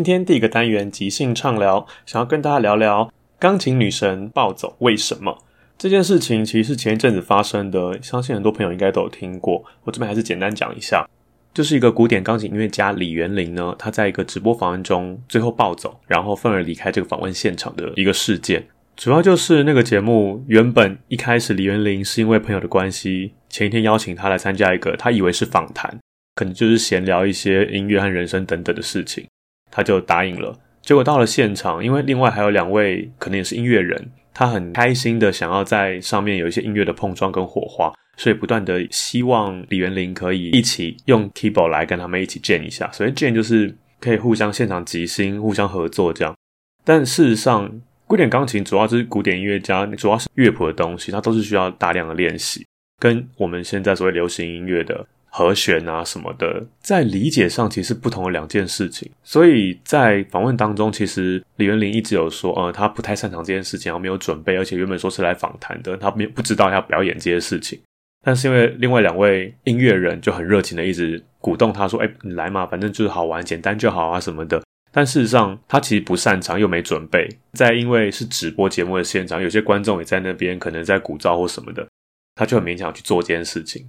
今天第一个单元即兴畅聊，想要跟大家聊聊钢琴女神暴走为什么这件事情，其实是前一阵子发生的，相信很多朋友应该都有听过。我这边还是简单讲一下，就是一个古典钢琴音乐家李元林呢，他在一个直播访问中最后暴走，然后愤而离开这个访问现场的一个事件。主要就是那个节目原本一开始李元林是因为朋友的关系，前一天邀请他来参加一个他以为是访谈，可能就是闲聊一些音乐和人生等等的事情。他就答应了，结果到了现场，因为另外还有两位可能也是音乐人，他很开心的想要在上面有一些音乐的碰撞跟火花，所以不断的希望李元林可以一起用 keyboard 来跟他们一起 jam 一下，所以 jam 就是可以互相现场即兴、互相合作这样。但事实上，古典钢琴主要是古典音乐家，主要是乐谱的东西，它都是需要大量的练习，跟我们现在所谓流行音乐的。和弦啊什么的，在理解上其实不同的两件事情。所以在访问当中，其实李元林一直有说，呃，他不太擅长这件事情，然后没有准备，而且原本说是来访谈的，他没不知道要表演这些事情。但是因为另外两位音乐人就很热情的一直鼓动他说，哎，你来嘛，反正就是好玩，简单就好啊什么的。但事实上他其实不擅长，又没准备。在因为是直播节目的现场，有些观众也在那边，可能在鼓噪或什么的，他就很勉强去做这件事情。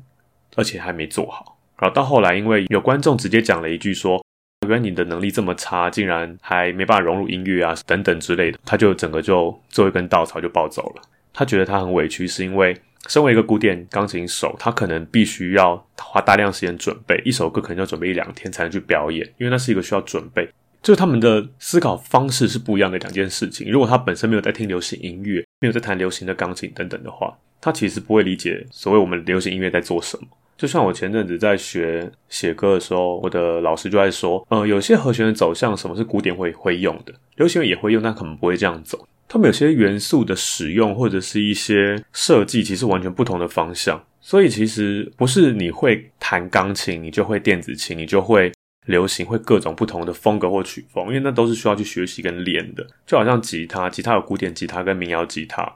而且还没做好，然后到后来，因为有观众直接讲了一句说：“原来你的能力这么差，竟然还没办法融入音乐啊，等等之类的。”他就整个就做一根稻草就暴走了。他觉得他很委屈，是因为身为一个古典钢琴手，他可能必须要花大量时间准备一首歌，可能要准备一两天才能去表演，因为那是一个需要准备。就是他们的思考方式是不一样的两件事情。如果他本身没有在听流行音乐，没有在弹流行的钢琴等等的话，他其实不会理解所谓我们流行音乐在做什么。就像我前阵子在学写歌的时候，我的老师就在说，呃，有些和弦的走向，什么是古典会会用的，流行乐也会用，但可能不会这样走。他们有些元素的使用或者是一些设计，其实完全不同的方向。所以其实不是你会弹钢琴，你就会电子琴，你就会流行，会各种不同的风格或曲风，因为那都是需要去学习跟练的。就好像吉他，吉他有古典吉他跟民谣吉他，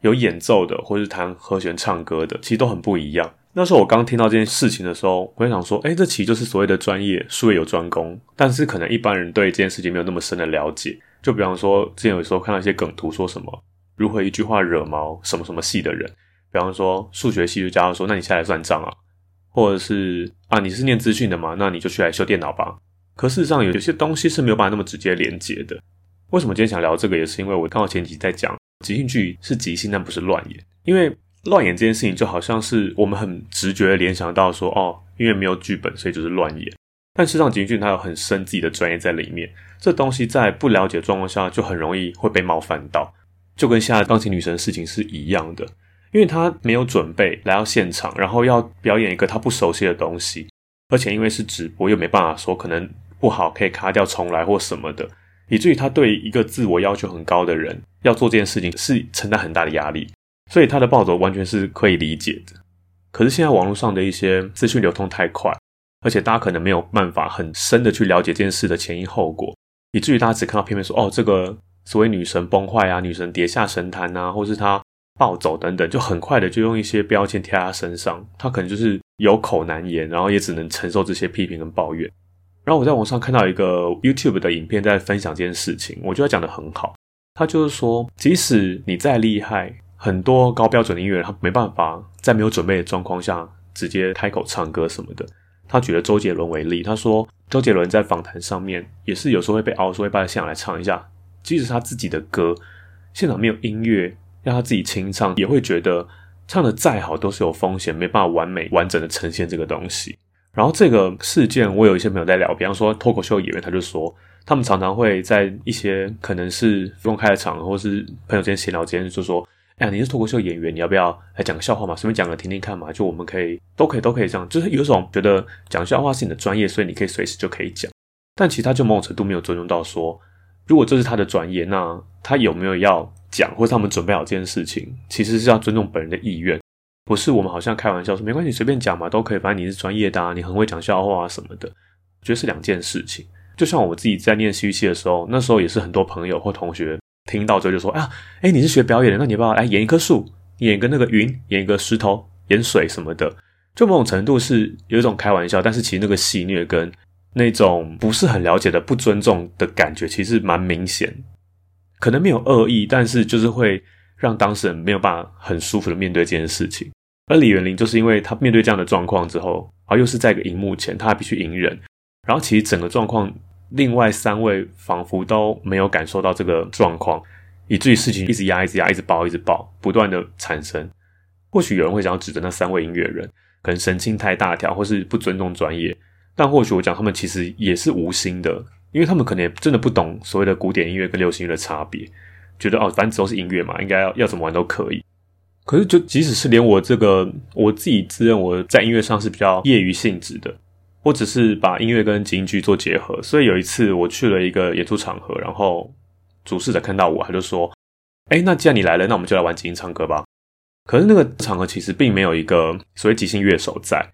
有演奏的或是弹和弦唱歌的，其实都很不一样。那时候我刚听到这件事情的时候，我就想说，哎，这其实就是所谓的专业，术业有专攻。但是可能一般人对这件事情没有那么深的了解。就比方说，之前有时候看到一些梗图，说什么如何一句话惹毛什么什么系的人。比方说数学系就教他说，那你下来算账啊，或者是啊，你是念资讯的嘛，那你就去来修电脑吧。可事实上，有些东西是没有办法那么直接连接的。为什么今天想聊这个，也是因为我刚好前几在讲即兴剧是即兴，但不是乱演，因为。乱演这件事情就好像是我们很直觉的联想到说，哦，因为没有剧本，所以就是乱演。但事实上，京剧它有很深自己的专业在里面，这东西在不了解状况下就很容易会被冒犯到，就跟现在钢琴女神的事情是一样的，因为她没有准备来到现场，然后要表演一个她不熟悉的东西，而且因为是直播，又没办法说可能不好可以卡掉重来或什么的，以至于他对一个自我要求很高的人要做这件事情是承担很大的压力，所以他的暴走完全是可以理解的。可是现在网络上的一些资讯流通太快，而且大家可能没有办法很深的去了解这件事的前因后果，以至于大家只看到片面说哦，这个所谓女神崩坏啊，女神跌下神坛啊，或是她暴走等等，就很快的就用一些标签贴在她身上，她可能就是有口难言，然后也只能承受这些批评跟抱怨。然后我在网上看到一个 YouTube 的影片在分享这件事情，我觉得讲得很好。他就是说，即使你再厉害，很多高标准的音乐人他没办法在没有准备的状况下直接开口唱歌什么的。他举了周杰伦为例，他说周杰伦在访谈上面也是有时候会被熬，说会把现场来唱一下，即使他自己的歌现场没有音乐让他自己清唱，也会觉得唱的再好都是有风险，没办法完美完整的呈现这个东西。然后这个事件，我有一些朋友在聊，比方说脱口秀演员，他就说，他们常常会在一些可能是公开的场合，或是朋友之间闲聊间，就说：“哎，你是脱口秀演员，你要不要来讲个笑话嘛？随便讲个听听看嘛？就我们可以，都可以，都可以这样。就是有种觉得讲笑话是你的专业，所以你可以随时就可以讲。但其实他就某种程度没有尊重到说，如果这是他的专业，那他有没有要讲，或者他们准备好这件事情，其实是要尊重本人的意愿。”不是我们好像开玩笑说没关系，随便讲嘛，都可以。反正你是专业的啊，你很会讲笑话啊什么的，我觉得是两件事情。就像我自己在念戏剧系的时候，那时候也是很多朋友或同学听到之后就说：“啊，哎，你是学表演的，那你要不要来演一棵树，演一个那个云，演一个石头，演水什么的。”就某种程度是有一种开玩笑，但是其实那个戏虐跟那种不是很了解的不尊重的感觉，其实蛮明显。可能没有恶意，但是就是会让当事人没有办法很舒服的面对这件事情。而李元林就是因为他面对这样的状况之后，啊，又是在一个荧幕前，他还必须隐忍。然后其实整个状况，另外三位仿佛都没有感受到这个状况，以至于事情一直压，一直压，一直爆，一直爆，不断的产生。或许有人会想要指责那三位音乐人，可能神经太大条，或是不尊重专业。但或许我讲他们其实也是无心的，因为他们可能也真的不懂所谓的古典音乐跟流行乐的差别，觉得哦，反正都是音乐嘛，应该要要怎么玩都可以。可是，就即使是连我这个我自己自认我在音乐上是比较业余性质的，我只是把音乐跟京剧做结合。所以有一次我去了一个演出场合，然后主事者看到我，他就说：“哎，那既然你来了，那我们就来玩即兴唱歌吧。”可是那个场合其实并没有一个所谓即兴乐手在，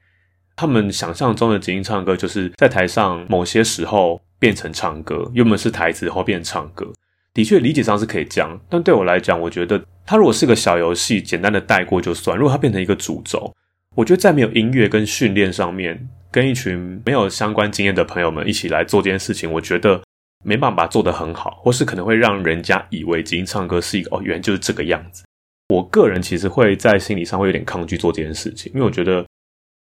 他们想象中的即兴唱歌就是在台上某些时候变成唱歌，原本是台词后变唱歌。的确，理解上是可以这样，但对我来讲，我觉得它如果是个小游戏，简单的带过就算。如果它变成一个主轴，我觉得在没有音乐跟训练上面，跟一群没有相关经验的朋友们一起来做这件事情，我觉得没办法做得很好，或是可能会让人家以为即兴唱歌是一个哦，原来就是这个样子。我个人其实会在心理上会有点抗拒做这件事情，因为我觉得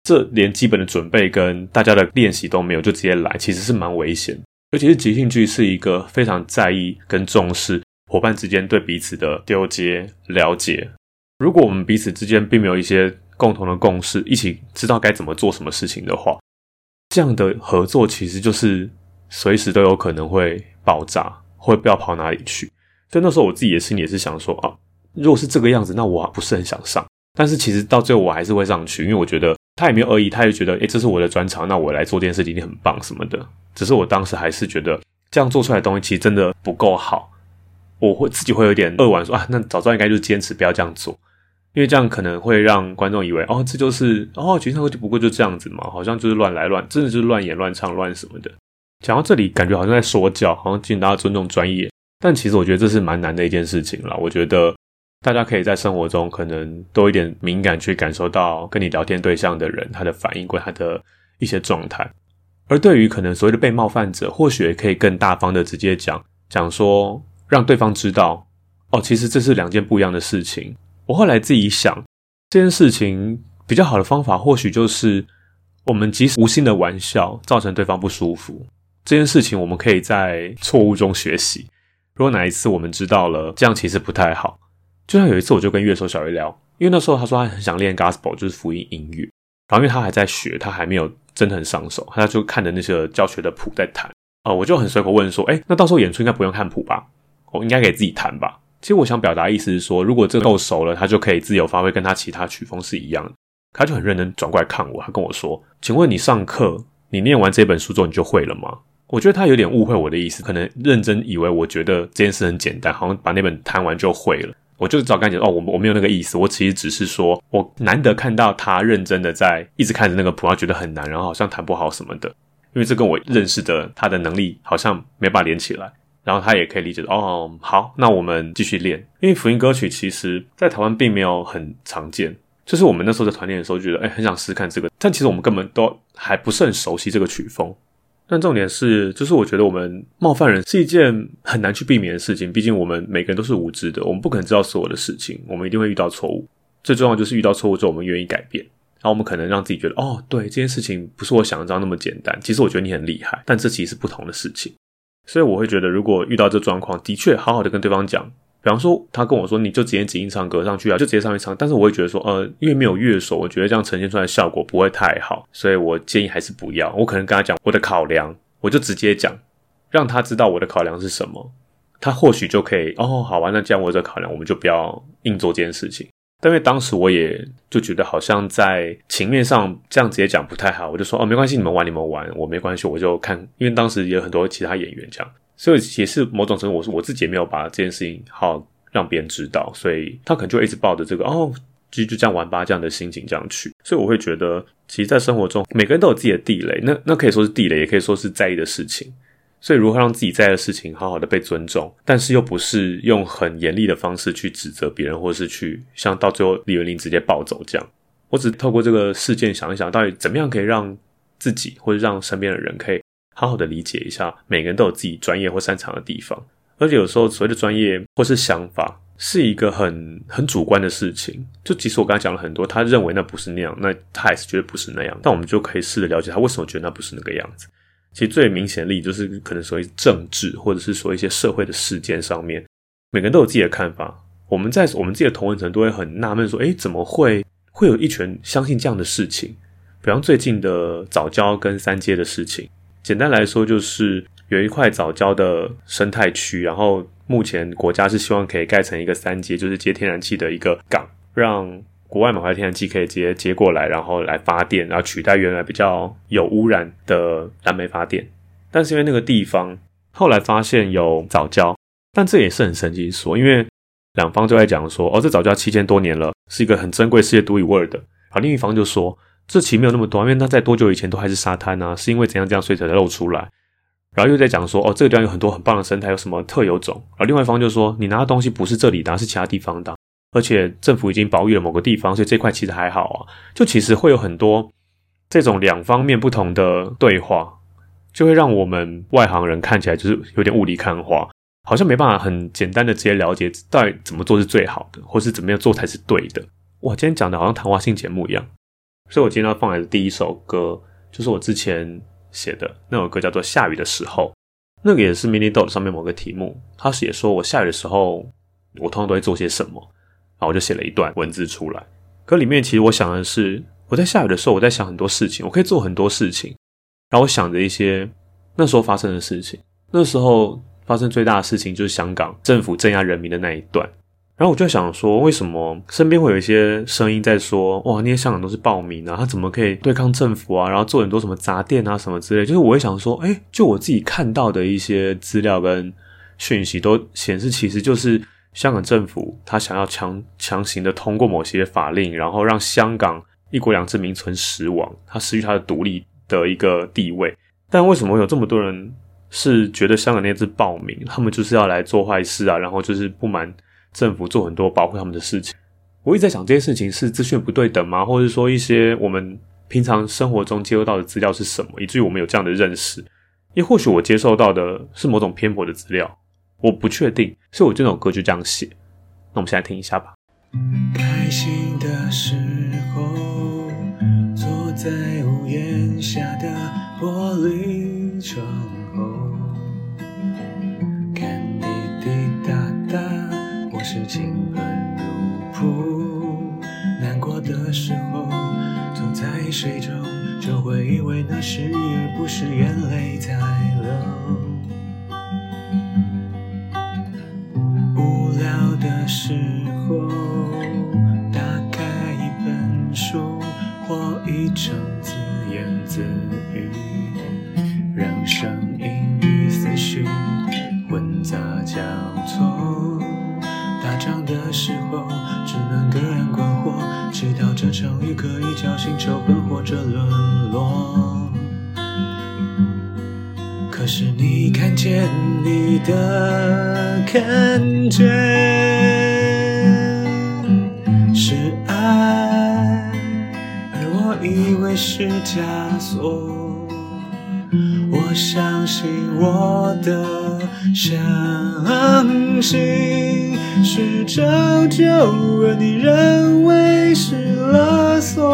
这连基本的准备跟大家的练习都没有，就直接来，其实是蛮危险。尤其是即兴剧是一个非常在意跟重视伙伴之间对彼此的丢接了解。如果我们彼此之间并没有一些共同的共识，一起知道该怎么做什么事情的话，这样的合作其实就是随时都有可能会爆炸，会不知道跑哪里去。所以那时候我自己的心里也是想说啊，如果是这个样子，那我不是很想上。但是其实到最后我还是会上去，因为我觉得。他也没有恶意，他也觉得，诶，这是我的专长，那我来做这件事情一定很棒什么的。只是我当时还是觉得，这样做出来的东西其实真的不够好。我会自己会有点扼腕，说啊，那早知道应该就坚持不要这样做，因为这样可能会让观众以为，哦，这就是哦，群唱就不过就这样子嘛，好像就是乱来乱，真的就是乱演乱唱乱什么的。讲到这里，感觉好像在说教，好像请大家尊重专业，但其实我觉得这是蛮难的一件事情了。我觉得。大家可以在生活中可能多一点敏感，去感受到跟你聊天对象的人他的反应或他的一些状态。而对于可能所谓的被冒犯者，或许可以更大方的直接讲讲说，让对方知道哦，其实这是两件不一样的事情。我后来自己想，这件事情比较好的方法，或许就是我们即使无心的玩笑造成对方不舒服，这件事情我们可以在错误中学习。如果哪一次我们知道了这样其实不太好。就像有一次，我就跟乐手小鱼聊，因为那时候他说他很想练 gospel，就是福音音乐。然后因为他还在学，他还没有真的很上手，他就看着那些教学的谱在弹。呃，我就很随口问说：“哎，那到时候演出应该不用看谱吧？我应该可以自己弹吧？”其实我想表达意思是说，如果这个够熟了，他就可以自由发挥，跟他其他曲风是一样的。他就很认真转过来看我，他跟我说：“请问你上课，你念完这本书之后，你就会了吗？”我觉得他有点误会我的意思，可能认真以为我觉得这件事很简单，好像把那本弹完就会了。我就早跟他讲哦，我我没有那个意思，我其实只是说我难得看到他认真的在一直看着那个谱，他觉得很难，然后好像弹不好什么的，因为这跟我认识的他的能力好像没办法连起来。然后他也可以理解哦，好，那我们继续练。因为福音歌曲其实在台湾并没有很常见，就是我们那时候在团练的时候觉得，哎，很想试看这个，但其实我们根本都还不是很熟悉这个曲风。但重点是，就是我觉得我们冒犯人是一件很难去避免的事情，毕竟我们每个人都是无知的，我们不可能知道所有的事情，我们一定会遇到错误。最重要就是遇到错误之后，我们愿意改变，然后我们可能让自己觉得，哦，对，这件事情不是我想象那么简单。其实我觉得你很厉害，但这其实是不同的事情。所以我会觉得，如果遇到这状况，的确好好的跟对方讲，比方说他跟我说，你就直接指音唱歌上去啊，就直接上去唱。但是我会觉得说，呃，因为没有乐手，我觉得这样呈现出来的效果不会太好，所以我建议还是不要。我可能跟他讲我的考量，我就直接讲，让他知道我的考量是什么，他或许就可以哦，好吧，那这样我这考量，我们就不要硬做这件事情。但因为当时我也就觉得好像在情面上这样直接讲不太好，我就说哦没关系，你们玩你们玩，我没关系，我就看。因为当时也有很多其他演员这样，所以也是某种程度，我是我自己也没有把这件事情好让别人知道，所以他可能就一直抱着这个哦，就就这样玩吧这样的心情这样去。所以我会觉得，其实，在生活中每个人都有自己的地雷，那那可以说是地雷，也可以说是在意的事情。所以，如何让自己在的事情好好的被尊重，但是又不是用很严厉的方式去指责别人，或是去像到最后李云林直接暴走这样。我只透过这个事件想一想，到底怎么样可以让自己或者让身边的人可以好好的理解一下，每个人都有自己专业或擅长的地方。而且有时候所谓的专业或是想法，是一个很很主观的事情。就即使我刚才讲了很多，他认为那不是那样，那他还是觉得不是那样。但我们就可以试着了解他为什么觉得那不是那个样子。其实最明显例就是，可能所谓政治，或者是说一些社会的事件上面，每个人都有自己的看法。我们在我们自己的同文层都会很纳闷，说：“诶，怎么会会有一群相信这样的事情？”比方最近的早教跟三阶的事情，简单来说就是有一块早教的生态区，然后目前国家是希望可以盖成一个三阶，就是接天然气的一个港，让。国外买回来天然气可以直接接过来，然后来发电，然后取代原来比较有污染的燃煤发电。但是因为那个地方后来发现有早教，但这也是很神奇说，因为两方就在讲说，哦，这早教七千多年了，是一个很珍贵、世界独一无二的。而另一方就说，这期没有那么多，因为它在多久以前都还是沙滩啊，是因为怎样这样所以才露出来。然后又在讲说，哦，这个地方有很多很棒的生态，有什么特有种。而另外一方就说，你拿的东西不是这里的，是其他地方的。而且政府已经保育了某个地方，所以这块其实还好啊。就其实会有很多这种两方面不同的对话，就会让我们外行人看起来就是有点雾里看花，好像没办法很简单的直接了解到底怎么做是最好的，或是怎么样做才是对的。哇，今天讲的好像谈话性节目一样。所以我今天要放来的第一首歌，就是我之前写的那首歌，叫做《下雨的时候》。那个也是 Mini Dot 上面某个题目，他写说我下雨的时候，我通常都会做些什么。然后我就写了一段文字出来，可里面其实我想的是，我在下雨的时候，我在想很多事情，我可以做很多事情。然后我想着一些那时候发生的事情，那时候发生最大的事情就是香港政府镇压人民的那一段。然后我就想说，为什么身边会有一些声音在说，哇，那些香港都是暴民啊，他怎么可以对抗政府啊？然后做很多什么砸店啊什么之类。就是我会想说，哎，就我自己看到的一些资料跟讯息都显示，其实就是。香港政府他想要强强行的通过某些法令，然后让香港一国两制名存实亡，他失去他的独立的一个地位。但为什么有这么多人是觉得香港那次暴民，他们就是要来做坏事啊？然后就是不满政府做很多保护他们的事情。我一直在想这些事情是资讯不对等吗？或者说一些我们平常生活中接收到的资料是什么，以至于我们有这样的认识？也或许我接受到的是某种偏颇的资料。我不确定，所以我这首歌就这样写。那我们现在听一下吧。开心的时候，坐在屋檐下是枷锁。我相信我的相信是拯救，而你认为是勒索。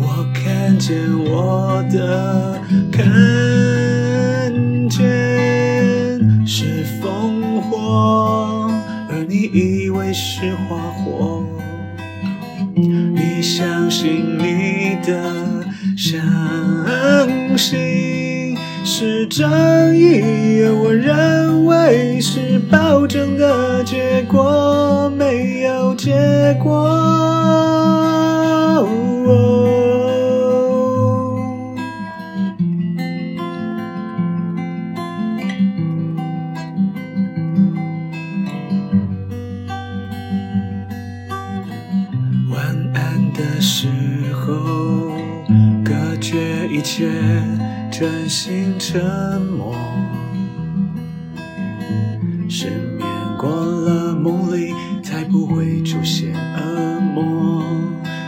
我看见我的看见是烽火，而你以为是花火。相信你的。相信是正义，而我认为是保证的结果，没有结果。时候隔绝一切专心沉默，失眠过了梦里才不会出现恶魔。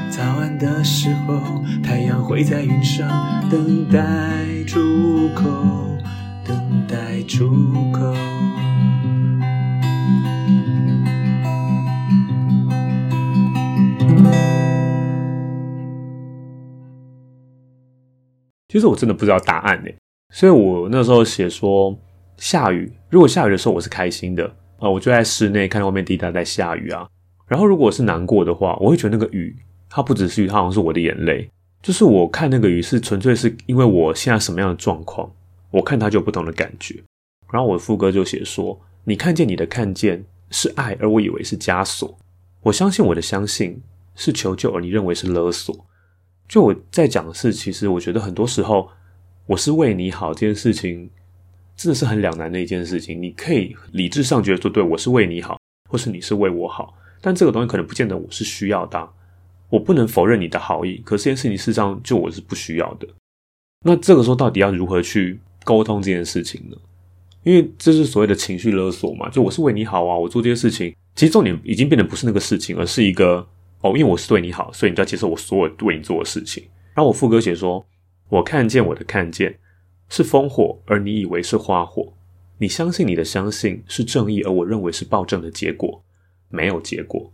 早安的时候，太阳会在云上等待出口，等待出其实我真的不知道答案呢，所以我那时候写说下雨，如果下雨的时候我是开心的啊，我就在室内看到外面滴答在下雨啊。然后如果是难过的话，我会觉得那个雨它不只是雨，它好像是我的眼泪。就是我看那个雨是纯粹是因为我现在什么样的状况，我看它就有不同的感觉。然后我的副歌就写说：你看见你的看见是爱，而我以为是枷锁；我相信我的相信是求救，而你认为是勒索。就我在讲的是，其实我觉得很多时候，我是为你好这件事情，真的是很两难的一件事情。你可以理智上觉得说，对我是为你好，或是你是为我好，但这个东西可能不见得我是需要的。我不能否认你的好意，可是这件事情事实上就我是不需要的。那这个时候到底要如何去沟通这件事情呢？因为这是所谓的情绪勒索嘛。就我是为你好啊，我做这些事情，其实重点已经变得不是那个事情，而是一个。哦，因为我是对你好，所以你就要接受我所有为你做的事情。然后我副歌写说：“我看见我的看见是烽火，而你以为是花火。你相信你的相信是正义，而我认为是暴政的结果，没有结果。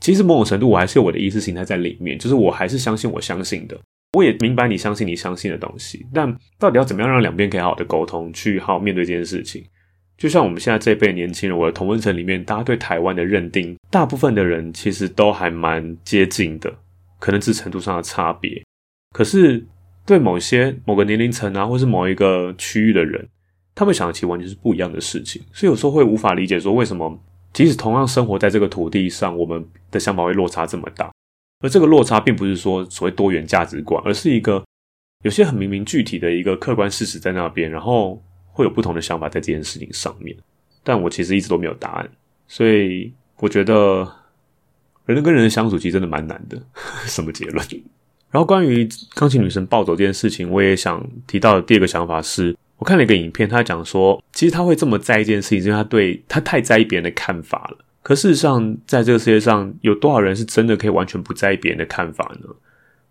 其实某种程度，我还是有我的意识形态在里面，就是我还是相信我相信的。我也明白你相信你相信的东西，但到底要怎么样让两边可以好好的沟通，去好好面对这件事情？”就像我们现在这一辈年轻人，我的同温层里面，大家对台湾的认定，大部分的人其实都还蛮接近的，可能是程度上的差别。可是对某些某个年龄层啊，或是某一个区域的人，他们想的其实完全是不一样的事情。所以有时候会无法理解，说为什么即使同样生活在这个土地上，我们的想法会落差这么大。而这个落差并不是说所谓多元价值观，而是一个有些很明明具体的一个客观事实在那边，然后。会有不同的想法在这件事情上面，但我其实一直都没有答案，所以我觉得人跟人的相处其实真的蛮难的。什么结论？然后关于钢琴女神暴走这件事情，我也想提到的第二个想法是，我看了一个影片，他讲说，其实他会这么在意一件事情，是因为他对他太在意别人的看法了。可事实上，在这个世界上，有多少人是真的可以完全不在意别人的看法呢？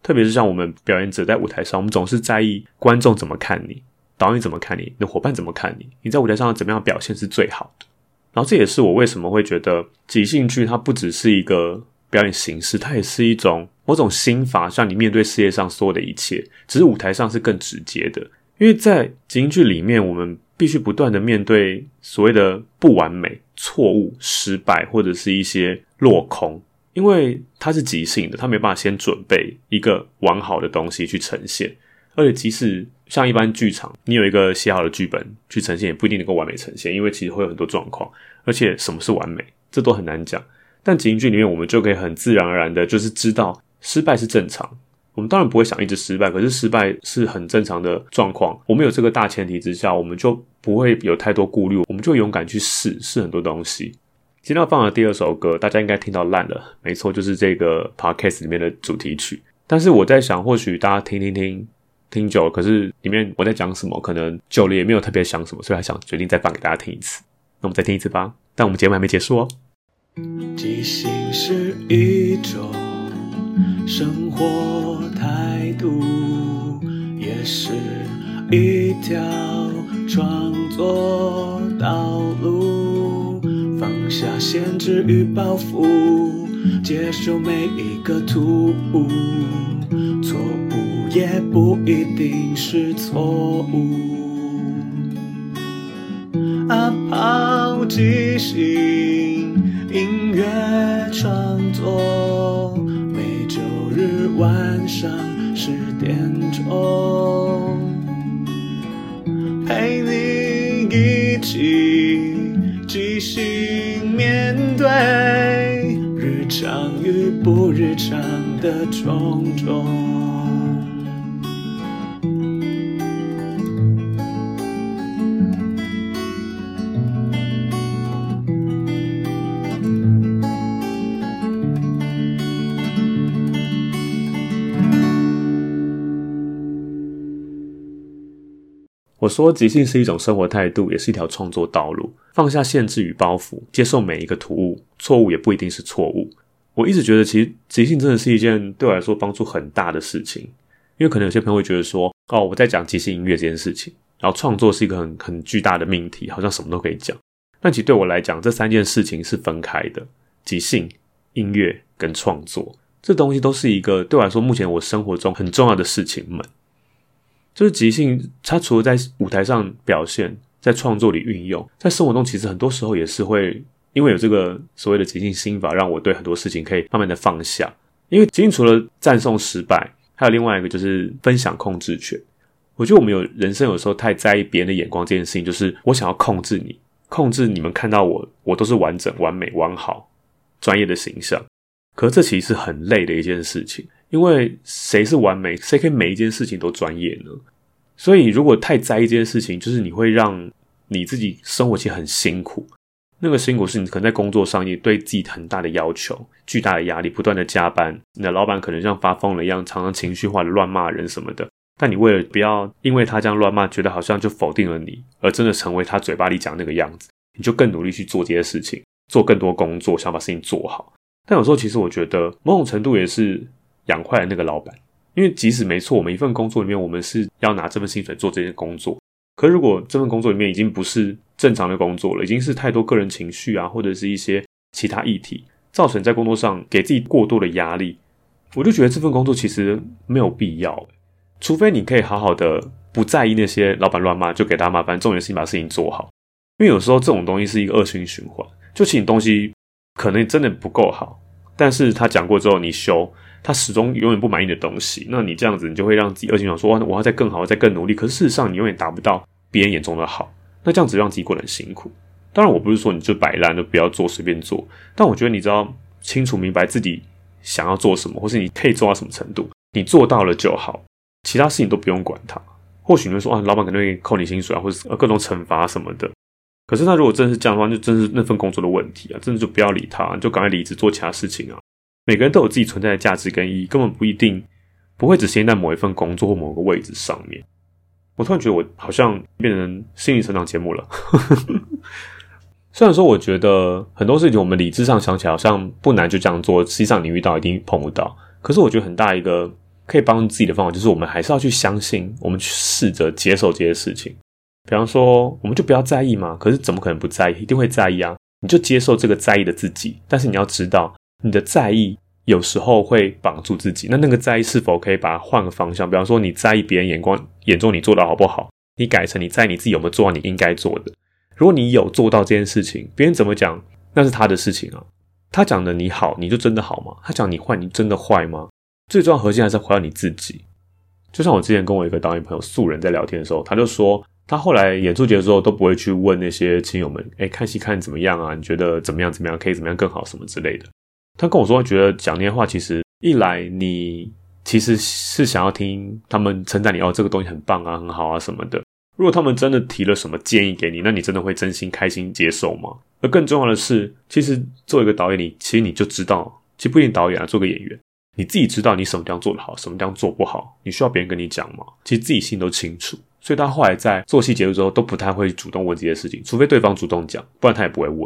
特别是像我们表演者在舞台上，我们总是在意观众怎么看你。导演怎么看你？你的伙伴怎么看你？你在舞台上怎么样表现是最好的？然后这也是我为什么会觉得即兴剧它不只是一个表演形式，它也是一种某种心法，让你面对世界上所有的一切。只是舞台上是更直接的，因为在即兴剧里面，我们必须不断的面对所谓的不完美、错误、失败，或者是一些落空，因为它是即兴的，它没办法先准备一个完好的东西去呈现。而且，即使像一般剧场，你有一个写好的剧本去呈现，也不一定能够完美呈现，因为其实会有很多状况。而且，什么是完美，这都很难讲。但即兴剧里面，我们就可以很自然而然的，就是知道失败是正常。我们当然不会想一直失败，可是失败是很正常的状况。我们有这个大前提之下，我们就不会有太多顾虑，我们就勇敢去试试很多东西。今天要放的第二首歌，大家应该听到烂了，没错，就是这个 podcast 里面的主题曲。但是我在想，或许大家听听听听久了，可是里面我在讲什么，可能久了也没有特别想什么，所以还想决定再放给大家听一次。那我们再听一次吧。但我们节目还没结束哦。即兴是一种生活态度，也是一条创作道路。放下限制与包袱，接受每一个突兀，错误也不一定是错误。啊，抛即兴音乐创作，每周日晚上十点钟，陪你一起即兴面对日常与不日常的种种。我说，即兴是一种生活态度，也是一条创作道路。放下限制与包袱，接受每一个突兀，错误也不一定是错误。我一直觉得，其实即兴真的是一件对我来说帮助很大的事情。因为可能有些朋友会觉得说，哦，我在讲即兴音乐这件事情，然后创作是一个很很巨大的命题，好像什么都可以讲。但其实对我来讲，这三件事情是分开的：即兴、音乐跟创作，这东西都是一个对我来说，目前我生活中很重要的事情们。就是即兴，它除了在舞台上表现，在创作里运用，在生活中其实很多时候也是会因为有这个所谓的即兴心法，让我对很多事情可以慢慢的放下。因为即兴除了赞颂失败，还有另外一个就是分享控制权。我觉得我们有人生有时候太在意别人的眼光这件事情，就是我想要控制你，控制你们看到我，我都是完整、完美、完好、专业的形象。可是这其实是很累的一件事情。因为谁是完美，谁可以每一件事情都专业呢？所以如果太在意这件事情，就是你会让你自己生活其实很辛苦。那个辛苦是你可能在工作上也对自己很大的要求，巨大的压力，不断的加班。你的老板可能像发疯了一样，常常情绪化的乱骂人什么的。但你为了不要因为他这样乱骂，觉得好像就否定了你，而真的成为他嘴巴里讲那个样子，你就更努力去做这些事情，做更多工作，想把事情做好。但有时候其实我觉得某种程度也是。养坏了那个老板，因为即使没错，我们一份工作里面，我们是要拿这份薪水做这些工作。可如果这份工作里面已经不是正常的工作了，已经是太多个人情绪啊，或者是一些其他议题，造成在工作上给自己过多的压力，我就觉得这份工作其实没有必要。除非你可以好好的不在意那些老板乱骂，就给他麻烦，重点是你把事情做好。因为有时候这种东西是一个恶性循环，就其实东西可能真的不够好，但是他讲过之后你修。他始终永远不满意的东西，那你这样子，你就会让自己恶性想说，我要再更好，再更努力。可是事实上，你永远达不到别人眼中的好。那这样子让自己过得很辛苦。当然，我不是说你就摆烂，就不要做，随便做。但我觉得，你知道清楚明白自己想要做什么，或是你可以做到什么程度，你做到了就好，其他事情都不用管它。或许你会说啊，老板可能会扣你薪水啊，或者各种惩罚什么的。可是，那如果真是这样的话，就真是那份工作的问题啊，真的就不要理他，就赶快离职做其他事情啊。每个人都有自己存在的价值跟意义，根本不一定不会只限在某一份工作或某个位置上面。我突然觉得我好像变成心理成长节目了。虽然说我觉得很多事情我们理智上想起来好像不难，就这样做，实际上你遇到一定碰不到。可是我觉得很大一个可以帮助自己的方法，就是我们还是要去相信，我们去试着接受这些事情。比方说，我们就不要在意嘛。可是怎么可能不在意？一定会在意啊！你就接受这个在意的自己，但是你要知道。你的在意有时候会绑住自己，那那个在意是否可以把它换个方向？比方说，你在意别人眼光眼中你做的好不好，你改成你在意你自己有没有做到你应该做的。如果你有做到这件事情，别人怎么讲那是他的事情啊。他讲的你好，你就真的好吗？他讲你坏，你真的坏吗？最重要核心还是回到你自己。就像我之前跟我一个导演朋友素人在聊天的时候，他就说他后来演出结束后都不会去问那些亲友们，哎，看戏看怎么样啊？你觉得怎么样？怎么样？可以怎么样更好？什么之类的。他跟我说，觉得讲那些话，其实一来你其实是想要听他们称赞你哦，这个东西很棒啊，很好啊什么的。如果他们真的提了什么建议给你，那你真的会真心开心接受吗？而更重要的是，其实做一个导演，你其实你就知道，其实不一定导演啊，做个演员，你自己知道你什么地方做得好，什么地方做不好，你需要别人跟你讲吗？其实自己心都清楚。所以他后来在做戏结束之后，都不太会主动问这些事情，除非对方主动讲，不然他也不会问，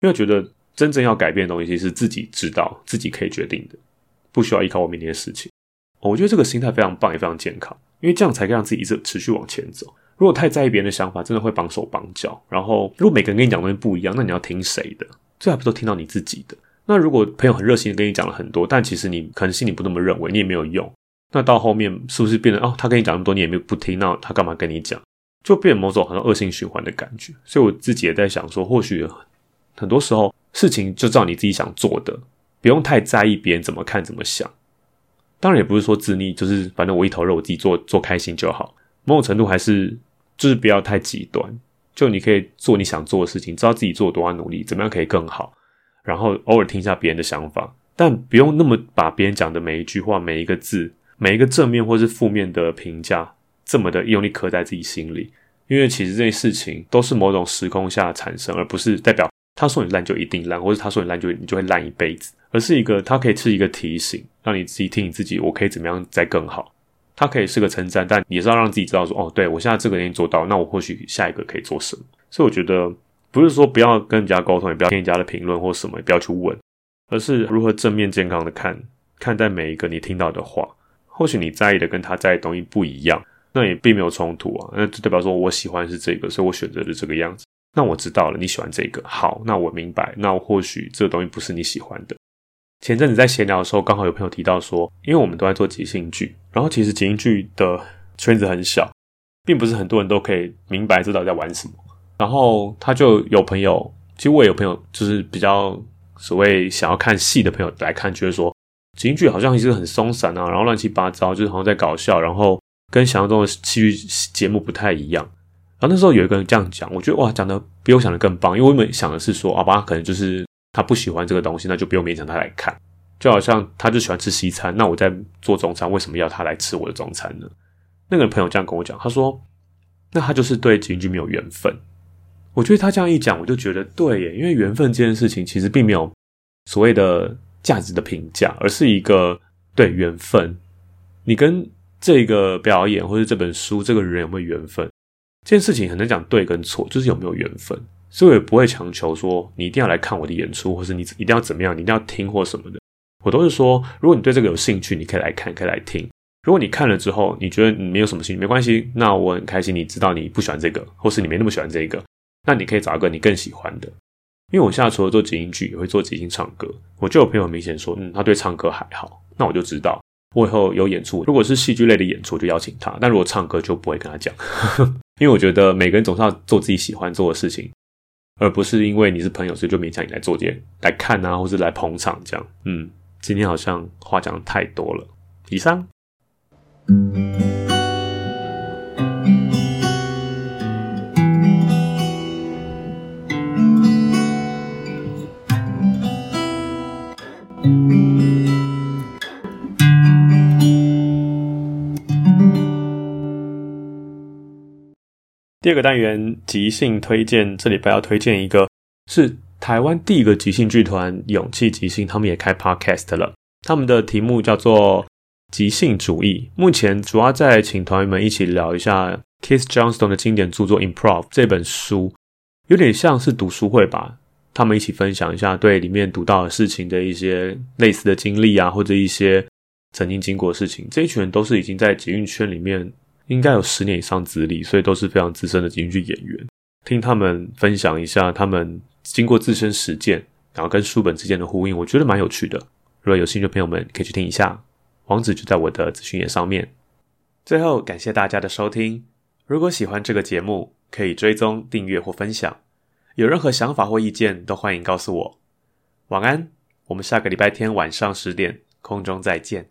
因为觉得真正要改变的东西是自己知道、自己可以决定的，不需要依靠我明天的事情。我觉得这个心态非常棒，也非常健康，因为这样才可以让自己一直持续往前走。如果太在意别人的想法，真的会绑手绑脚。然后，如果每个人跟你讲东西不一样，那你要听谁的？最好不都听到你自己的。那如果朋友很热心的跟你讲了很多，但其实你可能心里不那么认为，你也没有用。那到后面是不是变得哦？他跟你讲那么多，你也没有不听，那他干嘛跟你讲？就变某种好像恶性循环的感觉。所以我自己也在想说，或许 很多时候事情就照你自己想做的，不用太在意别人怎么看怎么想。当然也不是说自逆，就是反正我一头热，我自己做做开心就好。某种程度还是就是不要太极端。就你可以做你想做的事情，知道自己做多少努力，怎么样可以更好，然后偶尔听一下别人的想法，但不用那么把别人讲的每一句话、每一个字。每一个正面或是负面的评价，这么的用力刻在自己心里，因为其实这些事情都是某种时空下产生，而不是代表他说你烂就一定烂，或者他说你烂就你就会烂一辈子，而是一个它可以是一个提醒，让你自己听你自己，我可以怎么样再更好。它可以是个称赞，但也是要让自己知道说，哦，对我现在这个已经做到，那我或许下一个可以做什么。所以我觉得不是说不要跟人家沟通，也不要听人家的评论或什么，也不要去问，而是如何正面健康的看看待每一个你听到的话。或许你在意的跟他在意的东西不一样，那也并没有冲突啊。那就代表说我喜欢是这个，所以我选择的这个样子。那我知道了你喜欢这个，好，那我明白。那或许这个东西不是你喜欢的。前阵子在闲聊的时候，刚好有朋友提到说，因为我们都在做即兴剧，然后其实即兴剧的圈子很小，并不是很多人都可以明白知道在玩什么。然后他就有朋友，其实我也有朋友，就是比较所谓想要看戏的朋友来看，就是说。即兴剧好像一直很松散啊，然后乱七八糟，就是好像在搞笑，然后跟想象中的戏剧节目不太一样。然后那时候有一个人这样讲，我觉得哇，讲的比我想的更棒，因为我原本想的是说，好吧，可能就是他不喜欢这个东西，那就不用勉强他来看。就好像他就喜欢吃西餐，那我在做中餐，为什么要他来吃我的中餐呢？那个朋友这样跟我讲，他说，那他就是对即兴剧没有缘分。我觉得他这样一讲，我就觉得对耶，因为缘分这件事情其实并没有所谓的。价值的评价，而是一个对缘分。你跟这个表演或者这本书这个人有没有缘分？这件事情很难讲对跟错，就是有没有缘分。所以我也不会强求说你一定要来看我的演出，或是你一定要怎么样，你一定要听或什么的。我都是说，如果你对这个有兴趣，你可以来看，可以来听。如果你看了之后，你觉得你没有什么兴趣，没关系，那我很开心。你知道你不喜欢这个，或是你没那么喜欢这个，那你可以找一个你更喜欢的。因为我现在除了做即兴剧，也会做即兴唱歌。我就有朋友明显说，嗯，他对唱歌还好。那我就知道，我以后有演出，如果是戏剧类的演出，就邀请他；但如果唱歌，就不会跟他讲。因为我觉得每个人总是要做自己喜欢做的事情，而不是因为你是朋友，所以就勉强你来做点来看啊，或是来捧场这样。嗯，今天好像话讲的太多了。以上。第二个单元即兴推荐，这礼拜要推荐一个是台湾第一个即兴剧团勇气即兴，他们也开 podcast 了。他们的题目叫做即兴主义，目前主要在请团员们一起聊一下 Keith Johnston 的经典著作《Improv》这本书，有点像是读书会吧。他们一起分享一下对里面读到的事情的一些类似的经历啊，或者一些曾经经过的事情。这一群人都是已经在即兴圈里面。应该有十年以上资历，所以都是非常资深的京剧演员。听他们分享一下他们经过自身实践，然后跟书本之间的呼应，我觉得蛮有趣的。如果有兴趣的朋友们，可以去听一下，网址就在我的资讯页上面。最后，感谢大家的收听。如果喜欢这个节目，可以追踪、订阅或分享。有任何想法或意见，都欢迎告诉我。晚安，我们下个礼拜天晚上十点空中再见。